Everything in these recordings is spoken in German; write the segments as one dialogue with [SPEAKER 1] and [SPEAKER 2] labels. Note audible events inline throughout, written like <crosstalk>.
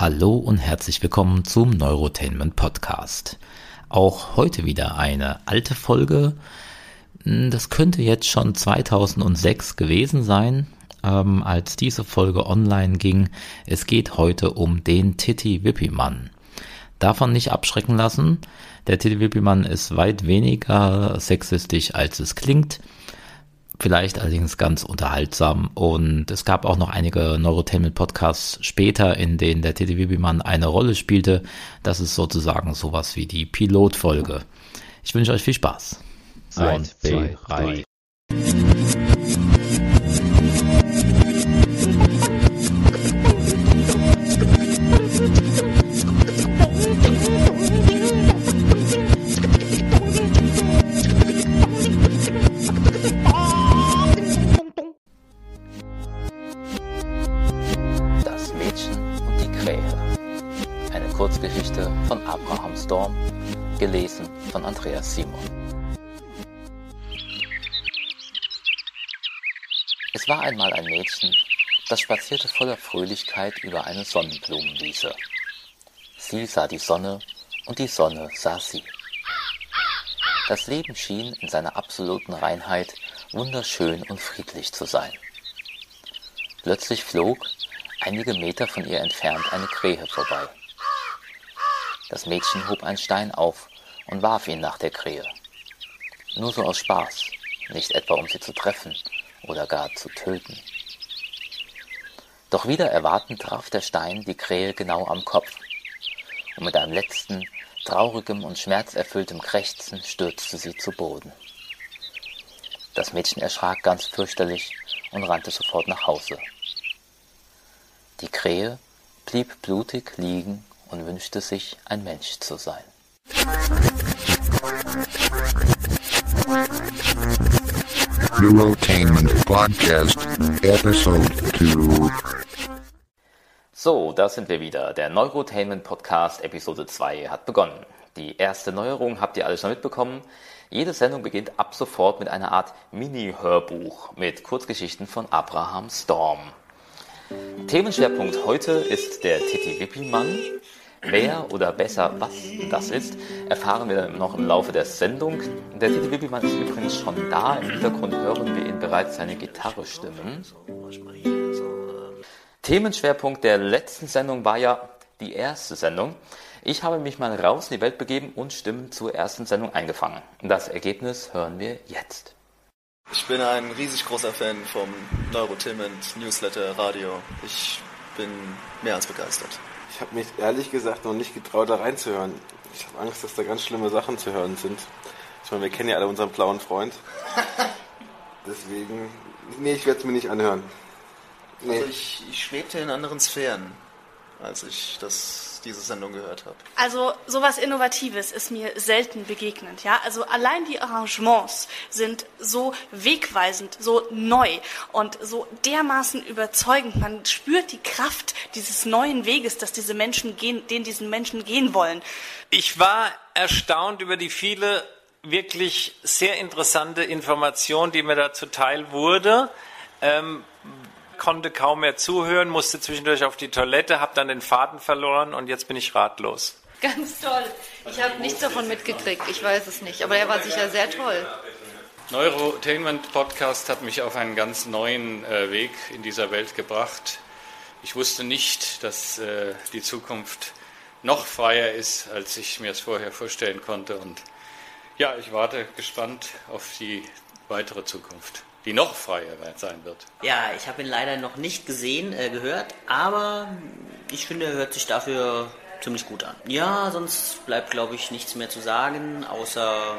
[SPEAKER 1] Hallo und herzlich willkommen zum Neurotainment Podcast. Auch heute wieder eine alte Folge. Hm, das könnte jetzt schon 2006 gewesen sein, ähm, als diese Folge online ging. Es geht heute um den Titi Wippimann. Davon nicht abschrecken lassen. Der Titi Wippimann ist weit weniger sexistisch, als es klingt vielleicht allerdings ganz unterhaltsam. Und es gab auch noch einige Neurotainment-Podcasts später, in denen der Teddy Wibimann eine Rolle spielte. Das ist sozusagen sowas wie die Pilotfolge. Ich wünsche euch viel Spaß.
[SPEAKER 2] Eins, zwei, drei.
[SPEAKER 1] War einmal ein Mädchen, das spazierte voller Fröhlichkeit über eine Sonnenblumenwiese. Sie sah die Sonne und die Sonne sah sie. Das Leben schien in seiner absoluten Reinheit wunderschön und friedlich zu sein. Plötzlich flog, einige Meter von ihr entfernt, eine Krähe vorbei. Das Mädchen hob einen Stein auf und warf ihn nach der Krähe. Nur so aus Spaß, nicht etwa um sie zu treffen oder gar zu töten. Doch wieder erwarten traf der Stein die Krähe genau am Kopf, und mit einem letzten, traurigem und schmerzerfülltem Krächzen stürzte sie zu Boden. Das Mädchen erschrak ganz fürchterlich und rannte sofort nach Hause. Die Krähe blieb blutig liegen und wünschte sich, ein Mensch zu sein.
[SPEAKER 2] Neurotainment Podcast Episode 2
[SPEAKER 1] So, da sind wir wieder. Der Neurotainment Podcast Episode 2 hat begonnen. Die erste Neuerung habt ihr alle schon mitbekommen. Jede Sendung beginnt ab sofort mit einer Art Mini-Hörbuch mit Kurzgeschichten von Abraham Storm. Themenschwerpunkt heute ist der Titi Wippi-Mann, Wer oder besser was das ist, erfahren wir dann noch im Laufe der Sendung. Der Titi Wippimann ist übrigens schon da. Im Hintergrund hören wir ihn bereits seine Gitarre stimmen. Themenschwerpunkt der letzten Sendung war ja die erste Sendung. Ich habe mich mal raus in die Welt begeben und Stimmen zur ersten Sendung eingefangen. Das Ergebnis hören wir jetzt.
[SPEAKER 3] Ich bin ein riesig großer Fan vom Neurotainment Newsletter Radio. Ich bin mehr als begeistert.
[SPEAKER 4] Ich habe mich ehrlich gesagt noch nicht getraut, da reinzuhören. Ich habe Angst, dass da ganz schlimme Sachen zu hören sind. Ich meine, wir kennen ja alle unseren blauen Freund. <laughs> Deswegen, nee, ich werde es mir nicht anhören.
[SPEAKER 3] Nee. Also ich, ich schwebte in anderen Sphären, als ich das diese Sendung gehört habe.
[SPEAKER 5] Also sowas Innovatives ist mir selten begegnet. Ja? Also allein die Arrangements sind so wegweisend, so neu und so dermaßen überzeugend. Man spürt die Kraft dieses neuen Weges, dass diese Menschen gehen, den diese Menschen gehen wollen.
[SPEAKER 6] Ich war erstaunt über die viele wirklich sehr interessante Information, die mir da zuteil wurde. Ähm, konnte kaum mehr zuhören, musste zwischendurch auf die Toilette, habe dann den Faden verloren und jetzt bin ich ratlos.
[SPEAKER 7] Ganz toll. Ich habe nichts davon mitgekriegt, ich weiß es nicht, aber er war sicher sehr toll.
[SPEAKER 8] Neurotainment Podcast hat mich auf einen ganz neuen äh, Weg in dieser Welt gebracht. Ich wusste nicht, dass äh, die Zukunft noch freier ist, als ich mir es vorher vorstellen konnte. Und ja, ich warte gespannt auf die weitere Zukunft die noch freier sein wird.
[SPEAKER 9] Ja, ich habe ihn leider noch nicht gesehen, äh, gehört, aber ich finde, er hört sich dafür ziemlich gut an. Ja, sonst bleibt, glaube ich, nichts mehr zu sagen, außer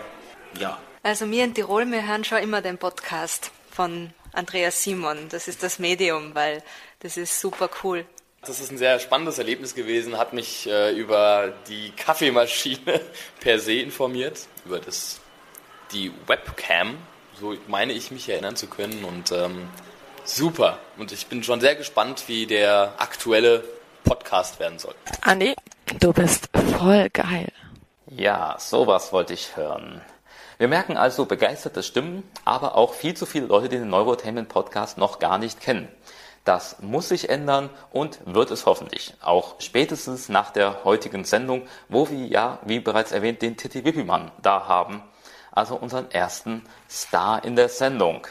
[SPEAKER 9] ja.
[SPEAKER 7] Also mir in Tirol, wir hören schon immer den Podcast von Andreas Simon. Das ist das Medium, weil das ist super cool.
[SPEAKER 10] Das ist ein sehr spannendes Erlebnis gewesen, hat mich äh, über die Kaffeemaschine <laughs> per se informiert, über das, die Webcam, so meine ich mich erinnern zu können. Und ähm, super. Und ich bin schon sehr gespannt, wie der aktuelle Podcast werden soll.
[SPEAKER 11] Andi, du bist voll geil.
[SPEAKER 1] Ja, sowas wollte ich hören. Wir merken also begeisterte Stimmen, aber auch viel zu viele Leute, die den Neurotainment Podcast noch gar nicht kennen.
[SPEAKER 12] Das muss sich ändern und wird es hoffentlich. Auch spätestens nach der heutigen Sendung, wo wir ja, wie bereits erwähnt, den Titi Wippimann da haben. Also unseren ersten Star in der Sendung.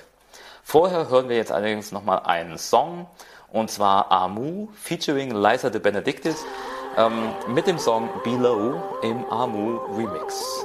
[SPEAKER 12] Vorher hören wir jetzt allerdings nochmal einen Song, und zwar Amu featuring Liza de Benedictis ähm, mit dem Song Below im Amu Remix.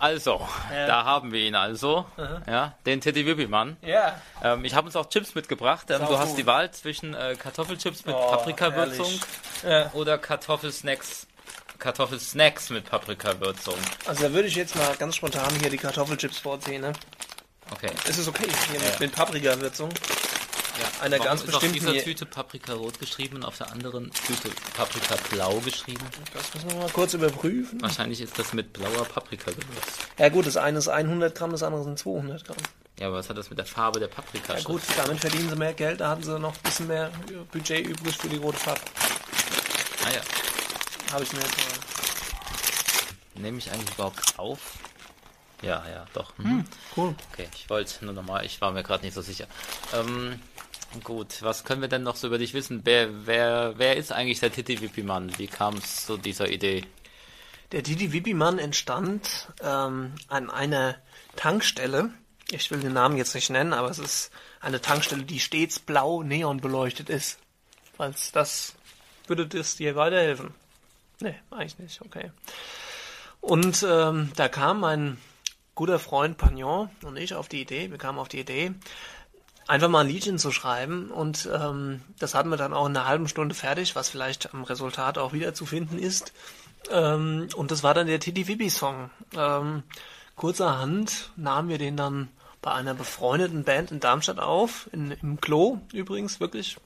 [SPEAKER 12] Also,
[SPEAKER 13] Ja.
[SPEAKER 12] da haben wir ihn also,
[SPEAKER 13] Aha.
[SPEAKER 12] ja, den Teddy Wippimann.
[SPEAKER 13] Ja.
[SPEAKER 12] Ähm, ich habe uns auch Chips mitgebracht. Ähm, du hast
[SPEAKER 13] gut.
[SPEAKER 12] die Wahl zwischen äh, Kartoffelchips mit
[SPEAKER 13] Oh,
[SPEAKER 12] Paprikawürzung.
[SPEAKER 13] Ja.
[SPEAKER 12] oder Kartoffelsnacks, Kartoffelsnacks mit Paprikawürzung.
[SPEAKER 13] Also da würde ich jetzt mal ganz spontan hier die Kartoffelchips vorziehen, ne?
[SPEAKER 12] Okay.
[SPEAKER 13] Ist es okay? Hier
[SPEAKER 12] Ja,
[SPEAKER 13] mit, mit Paprikawürzung.
[SPEAKER 12] Ja,
[SPEAKER 13] Einer ganz
[SPEAKER 12] ist auf
[SPEAKER 13] bestimmten
[SPEAKER 12] dieser
[SPEAKER 13] hier-
[SPEAKER 12] Tüte Paprika rot geschrieben und auf der anderen Tüte Paprika blau geschrieben?
[SPEAKER 13] Das müssen wir mal kurz überprüfen.
[SPEAKER 12] Wahrscheinlich ist das mit blauer Paprika gewürzt.
[SPEAKER 13] Ja gut, das eine ist 100 Gramm, das andere sind 200 Gramm.
[SPEAKER 12] Ja, aber was hat das mit der Farbe der Paprika
[SPEAKER 13] Ja gut, damit verdienen sie mehr Geld, da hatten sie noch ein bisschen mehr Budget übrig für die rote Farbe.
[SPEAKER 12] Ah ja.
[SPEAKER 13] Habe ich mir jetzt mal.
[SPEAKER 12] Nehme ich eigentlich überhaupt auf? Ja, ja, doch. Mhm.
[SPEAKER 13] Hm, cool.
[SPEAKER 12] Okay, ich wollte nur nochmal, ich war mir gerade nicht so sicher. Ähm, gut, was können wir denn noch so über dich wissen? Wer, wer, wer ist eigentlich der Titi Wippi-Mann? Wie kam es zu dieser Idee?
[SPEAKER 13] Der Didi Wippi-Mann entstand ähm, an einer Tankstelle ich will den Namen jetzt nicht nennen, aber es ist eine Tankstelle, die stets blau neon beleuchtet ist. Falls das würde das dir weiterhelfen. Nee, eigentlich nicht, okay. Und ähm, da kam mein guter Freund Pagnon und ich auf die Idee, wir kamen auf die Idee, einfach mal ein Liedchen zu schreiben und ähm, das hatten wir dann auch in einer halben Stunde fertig, was vielleicht am Resultat auch wieder zu finden ist. Ähm, und das war dann der Titi Wibi Song. Ähm, kurzerhand nahmen wir den dann bei einer befreundeten Band in Darmstadt auf, in, im Klo übrigens, wirklich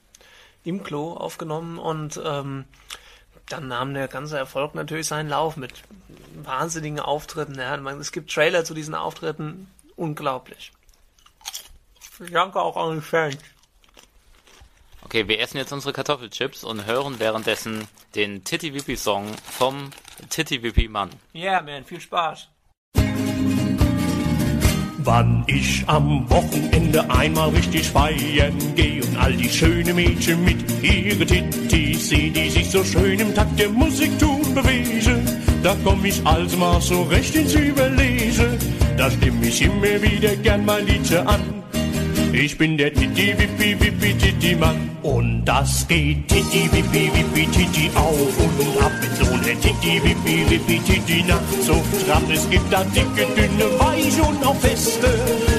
[SPEAKER 13] im Klo aufgenommen und ähm, dann nahm der ganze Erfolg natürlich seinen Lauf mit wahnsinnigen Auftritten. Ja, es gibt Trailer zu diesen Auftritten, unglaublich. Ich danke auch an die Fans.
[SPEAKER 1] Okay, wir essen jetzt unsere Kartoffelchips und hören währenddessen den Titty Wippi Song vom Titty Wippi Mann.
[SPEAKER 13] Ja, yeah, man, viel Spaß.
[SPEAKER 14] Wann ich am Wochenende einmal richtig feiern geh und all die schönen Mädchen mit ihre Tittis seh, die sich so schön im Takt der Musik tun bewegen, da komm ich also mal so recht ins Überlesen, da stimm ich immer wieder gern mein Liedchen an. Ich bin der Titi Wippi Wippi Titi Mann und das geht Titi Wippi Wippi Titi auf und ab mit so ne Titi Wippi Wippi Titi Nacht so stramm. Es gibt da dicke, dünne, weich und auch feste.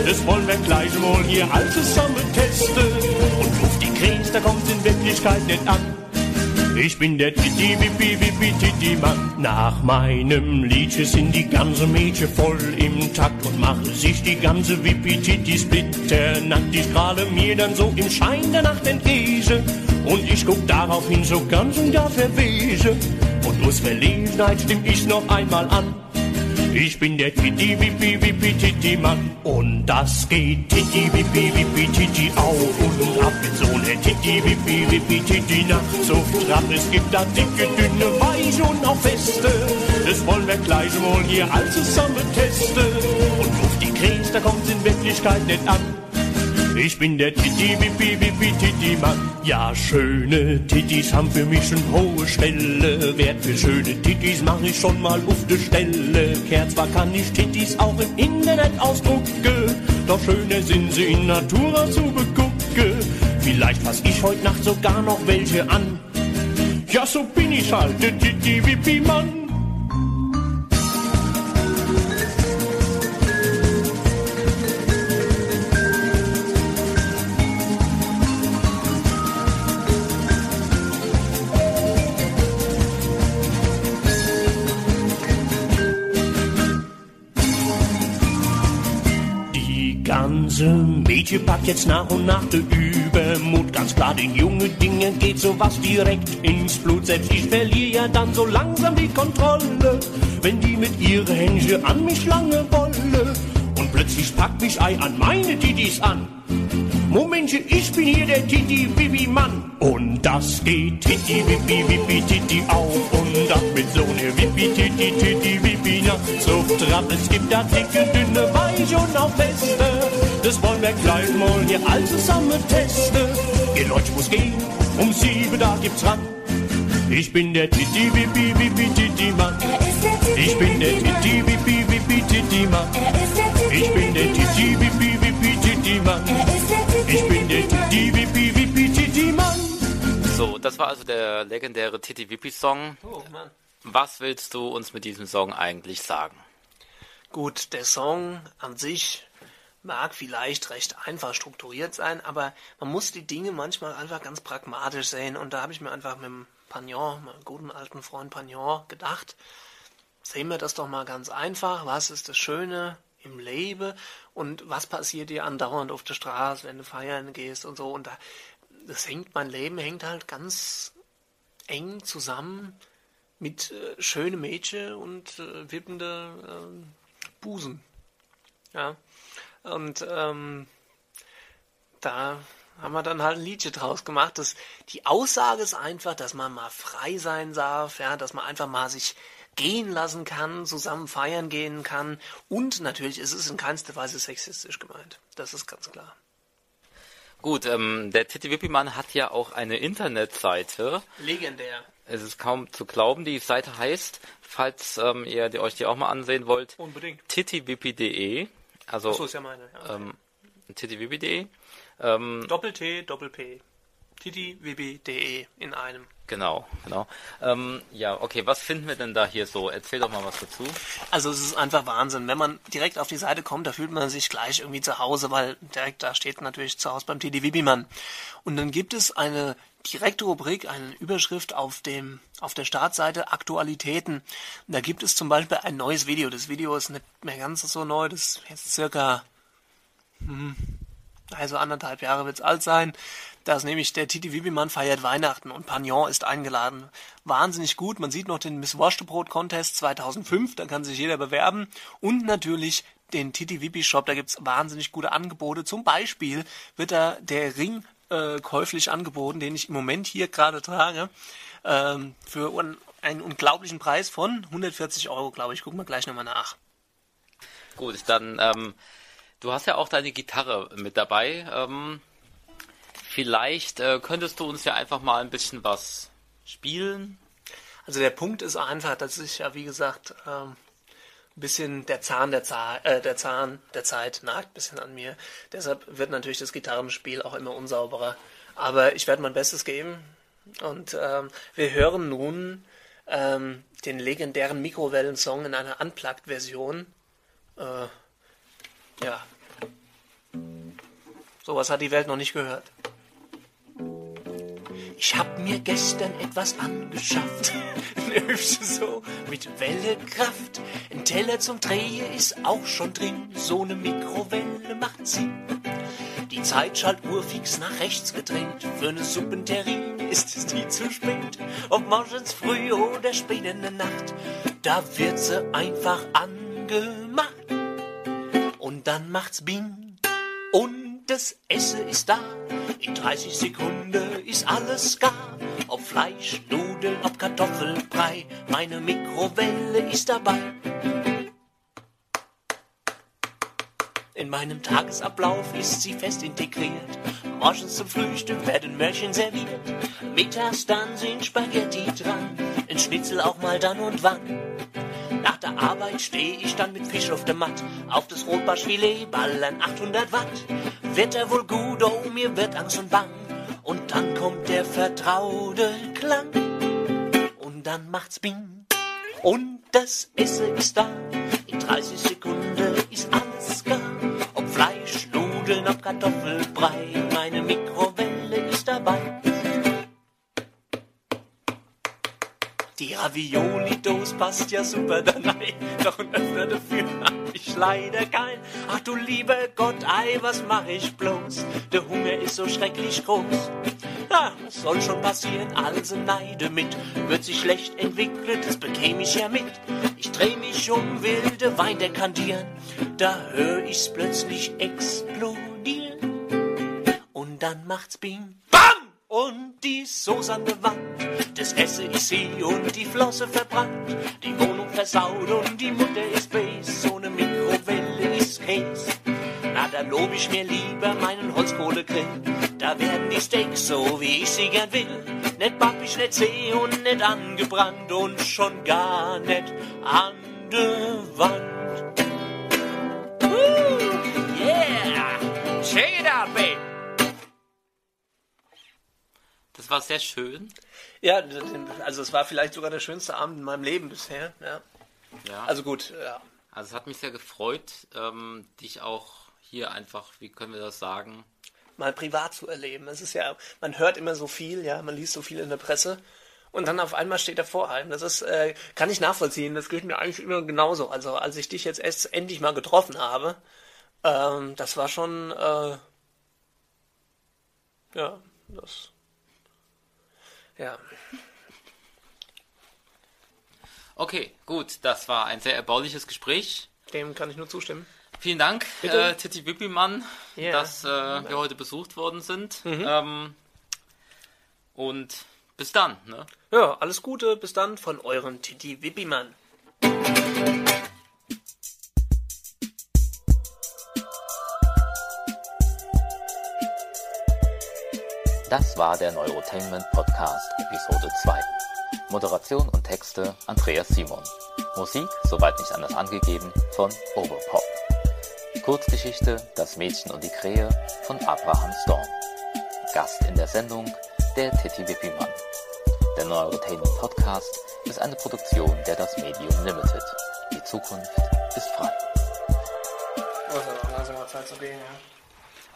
[SPEAKER 14] Das wollen wir gleich mal hier all zusammen testen. Und ruft die Krebs, da kommt's in Wirklichkeit nicht an. Ich bin der Titi Wippi Wippi Titi Mann. Nach meinem Liedchen sind die ganzen Mädchen voll im Takt und machen sich die ganze Wippi Titi splitternackt. Die strahlen mir dann so im Schein der Nacht entgegen und ich guck daraufhin so ganz und gar verwesen. Und aus Verlegenheit stimm ich noch einmal an. Ich bin der Titi Wippi Wippi Titi Mann und das geht Titi Wippi Wippi Titi auf und ab mit so ne Titi Wippi Wippi Titi Nacht so stramm. Es gibt da dicke, dünne, weich und auch feste. Das wollen wir gleich mal hier all zusammen testen. Und ruft die Krebs, da kommt's in Wirklichkeit nicht an. Ich bin der Titi Wippi Wippi Titi Mann. Ja, schöne Titis haben für mich schon hohe Stelle. Wert für schöne Titis mach ich schon mal auf de Stelle. Kehrt zwar kann ich Titis auch im Internet ausdrucken, doch schöner sind sie in Natura zu begucken. Vielleicht fass ich heute Nacht sogar noch welche an. Ja, so bin ich halt, der Titi Mädchen packt jetzt nach und nach der Übermut. Ganz klar, den jungen Dingen geht sowas direkt ins Blut. Selbst ich verliere ja dann so langsam die Kontrolle, wenn die mit ihren Händchen an mich lange wolle. Und plötzlich packt mich Ei an meine Titis an. Momentchen, ich bin hier der Titi Bibi Mann. Und das geht Titi Wippi Wippi Titi auf und ab mit so ne Wippi Titi Titi Wippi Nacht so trab. Es gibt da dicke, dünne, weich und auch feste. Das wollen wir gleich mal hier all zusammen testen. Ihr Leute, muss gehen, um sieben da gibt's ran. Ich bin der Titi Wippi Wippi Titi Mann. Ich bin der Titi Wippi Wippi Titi Mann. Ich bin der Titi Wippi Wippi Titi Mann. Ich bin der Titi Wippi Wippi Titi Mann.
[SPEAKER 1] So, das war also der legendäre Titi Wippi Song.
[SPEAKER 13] Oh Mann.
[SPEAKER 1] Was willst du uns mit diesem Song eigentlich sagen?
[SPEAKER 13] Gut, der Song an sich mag vielleicht recht einfach strukturiert sein, aber man muss die Dinge manchmal einfach ganz pragmatisch sehen. Und da habe ich mir einfach mit dem Pagnon, meinem guten alten Freund Pagnon, gedacht, sehen wir das doch mal ganz einfach. Was ist das Schöne im Leben und was passiert dir andauernd auf der Straße, wenn du feiern gehst und so. Und da, das hängt, mein Leben hängt halt ganz eng zusammen mit äh, schönen Mädchen und äh, wippende äh, Busen. Ja. Und ähm, da haben wir dann halt ein Liedchen draus gemacht. Das, die Aussage ist einfach, dass man mal frei sein darf, ja, dass man einfach mal sich gehen lassen kann, zusammen feiern gehen kann. Und natürlich ist es in keinster Weise sexistisch gemeint. Das ist ganz klar.
[SPEAKER 1] Gut, ähm, der Titi Wippi Mann hat ja auch eine Internetseite.
[SPEAKER 13] Legendär.
[SPEAKER 1] Es ist kaum zu glauben, die Seite heißt, falls ähm, ihr die, euch die auch mal ansehen wollt,
[SPEAKER 13] Unbedingt.
[SPEAKER 1] Also,
[SPEAKER 13] Ach so, ist ja meine, ja.
[SPEAKER 1] ähm, titwibi.de. Ähm,
[SPEAKER 13] Doppel-T, Doppel-P. titiwibi.de in einem.
[SPEAKER 1] genau, genau. Ähm, ja, okay, was finden wir denn da hier so? Erzähl doch mal was dazu.
[SPEAKER 13] Also es ist einfach Wahnsinn. Wenn man direkt auf die Seite kommt, da fühlt man sich gleich irgendwie zu Hause, weil direkt da steht natürlich zu Hause beim TD Wibimann. Und dann gibt es eine direkte Rubrik, eine Überschrift auf dem auf der Startseite Aktualitäten. Da gibt es zum Beispiel ein neues Video. Das Video ist nicht mehr ganz so neu, das ist jetzt circa hm, also anderthalb Jahre wird's alt sein. Das ist nämlich der Titi Wibimann feiert Weihnachten und Pagnon ist eingeladen. Wahnsinnig gut. Man sieht noch den Miss Wurstebrot Contest 2005, da kann sich jeder bewerben. Und natürlich den Titi Wibi Shop, da gibt's wahnsinnig gute Angebote. Zum Beispiel wird da der Ring äh, käuflich angeboten, den ich im Moment hier gerade trage, ähm, für un einen unglaublichen Preis von 140 Euro, glaube ich. Gucken wir gleich nochmal nach.
[SPEAKER 1] Gut, dann, ähm, du hast ja auch deine Gitarre mit dabei. Ähm, vielleicht äh, könntest du uns ja einfach mal ein bisschen was spielen.
[SPEAKER 13] Also der Punkt ist einfach, dass ich ja, wie gesagt, ähm, bisschen der Zahn der, Za äh, der Zahn der Zeit nagt ein bisschen an mir. Deshalb wird natürlich das Gitarrenspiel auch immer unsauberer. Aber ich werde mein Bestes geben. Und ähm, wir hören nun ähm, den legendären Mikrowellen-Song in einer Unplugged-Version. Äh, ja. Sowas hat die Welt noch nicht gehört. Ich hab mir gestern etwas angeschafft. <laughs> Eine hübsche so mit Wellekraft. Ein Teller zum Drehen ist auch schon drin. So eine Mikrowelle macht Sinn. Die Zeitschaltuhr fix nach rechts gedreht. Für eine Suppenterrin ist es nie zu spät. Ob morgens früh oder spät in der Nacht. Da wird sie einfach angemacht. Und dann macht's Bing. Und das Essen ist da. In 30 Sekunden ist alles gar. Ob Fleisch, Nudeln, ob Kartoffelbrei. Meine Mikrowelle ist dabei. In meinem Tagesablauf ist sie fest integriert. Morgens zum Frühstück werden Möhrchen serviert. Mittags dann sind Spaghetti dran. Ein Schnitzel auch mal dann und wann. Nach der Arbeit stehe ich dann mit Fisch auf der Matt. Auf das Rotbarschfilet ballern 800 Watt. Wird er wohl gut, oh, mir wird Angst und Bang. Und dann kommt der vertraute Klang. Und dann macht's Bing. Und das Essen ist da. In 30 Sekunden ist alles gar. Ob Fleisch, Nudeln, ob Kartoffelbrei. Meine Mikrowelle Die Ravioli-Dose passt ja super da rein. Doch ein Öffner dafür hab ich leider kein. Ach du lieber Gott, ei, was mach ich bloß? Der Hunger ist so schrecklich groß. Na, was soll schon passieren? Also neide mit. Wird sich schlecht entwickelt, das bekäme ich ja mit. Ich dreh mich um, wilde Wein dekantieren. Da hör ich's plötzlich explodieren. Und dann macht's Bing. BAM! Und die Soße an der Wand. Das Essen ist sie und die Flosse verbrannt. Die Wohnung versaut und die Mutter ist bes. So eine Mikrowelle ist Käse. Na, da lob ich mir lieber meinen Holzkohlegrill. Da werden die Steaks so, wie ich sie gern will. Nicht pappig, nicht zäh und nicht angebrannt und schon gar nicht an der Wand. Woo, yeah! Check it out, babe!
[SPEAKER 1] Das war sehr schön.
[SPEAKER 13] Ja, also es war vielleicht sogar der schönste Abend in meinem Leben bisher. Ja.
[SPEAKER 1] Ja.
[SPEAKER 13] Also gut, ja.
[SPEAKER 1] Also es hat mich sehr gefreut, ähm, dich auch hier einfach, wie können wir das sagen?
[SPEAKER 13] Mal privat zu erleben. Es ist ja, man hört immer so viel, ja, man liest so viel in der Presse und dann auf einmal steht er vor einem. Das ist, äh, kann ich nachvollziehen. Das gilt mir eigentlich immer genauso. Also als ich dich jetzt erst endlich mal getroffen habe, ähm, das war schon, äh, ja, das, ja.
[SPEAKER 1] Okay, gut, das war ein sehr erbauliches Gespräch.
[SPEAKER 13] Dem kann ich nur zustimmen.
[SPEAKER 1] Vielen Dank,
[SPEAKER 13] Bitte.
[SPEAKER 1] äh, Titi Wippimann,
[SPEAKER 13] Ja.
[SPEAKER 1] dass äh, wir heute besucht worden sind. Ähm, und bis dann. Ne?
[SPEAKER 13] Ja, alles Gute, bis dann von eurem Titi Wippimann.
[SPEAKER 1] Das war der Neurotainment Podcast Episode 2. Moderation und Texte Andreas Simon. Musik, soweit nicht anders angegeben, von Overpop. Kurzgeschichte Das Mädchen und die Krähe von Abraham Storm. Gast in der Sendung der Titi Wippimann. Der Neurotainment Podcast ist eine Produktion der Das Medium Limited. Die Zukunft ist frei.
[SPEAKER 13] Aber langsam mal Zeit zu gehen, ja.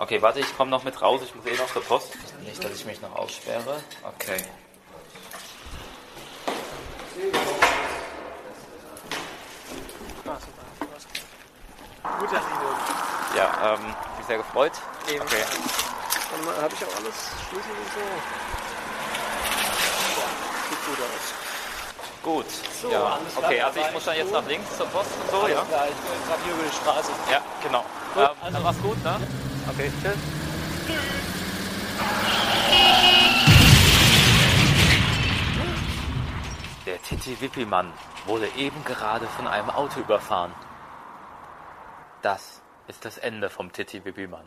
[SPEAKER 1] Okay, warte, ich komme noch mit raus. Ich muss eh noch zur Post. Nicht, dass ich mich noch aussperre. Okay.
[SPEAKER 13] Ah, super. Gut, dass ich.
[SPEAKER 1] Ja, ähm, mich sehr gefreut.
[SPEAKER 13] Eben.
[SPEAKER 1] Okay.
[SPEAKER 13] Dann habe ich auch alles Schlüssel und so. Ja, sieht gut aus.
[SPEAKER 1] Gut.
[SPEAKER 13] So,
[SPEAKER 1] ja. Okay, also ich muss dann jetzt nach links zur Post und so,
[SPEAKER 13] Alles
[SPEAKER 1] ja?
[SPEAKER 13] klar, ich bin gerade hier über die Straße.
[SPEAKER 1] Ja, genau.
[SPEAKER 13] Gut,
[SPEAKER 1] ähm,
[SPEAKER 13] also-
[SPEAKER 1] dann mach's gut, ne? Tschüss. Der Titi Wippimann wurde eben gerade von einem Auto überfahren. Das ist das Ende vom Titi Wippimann.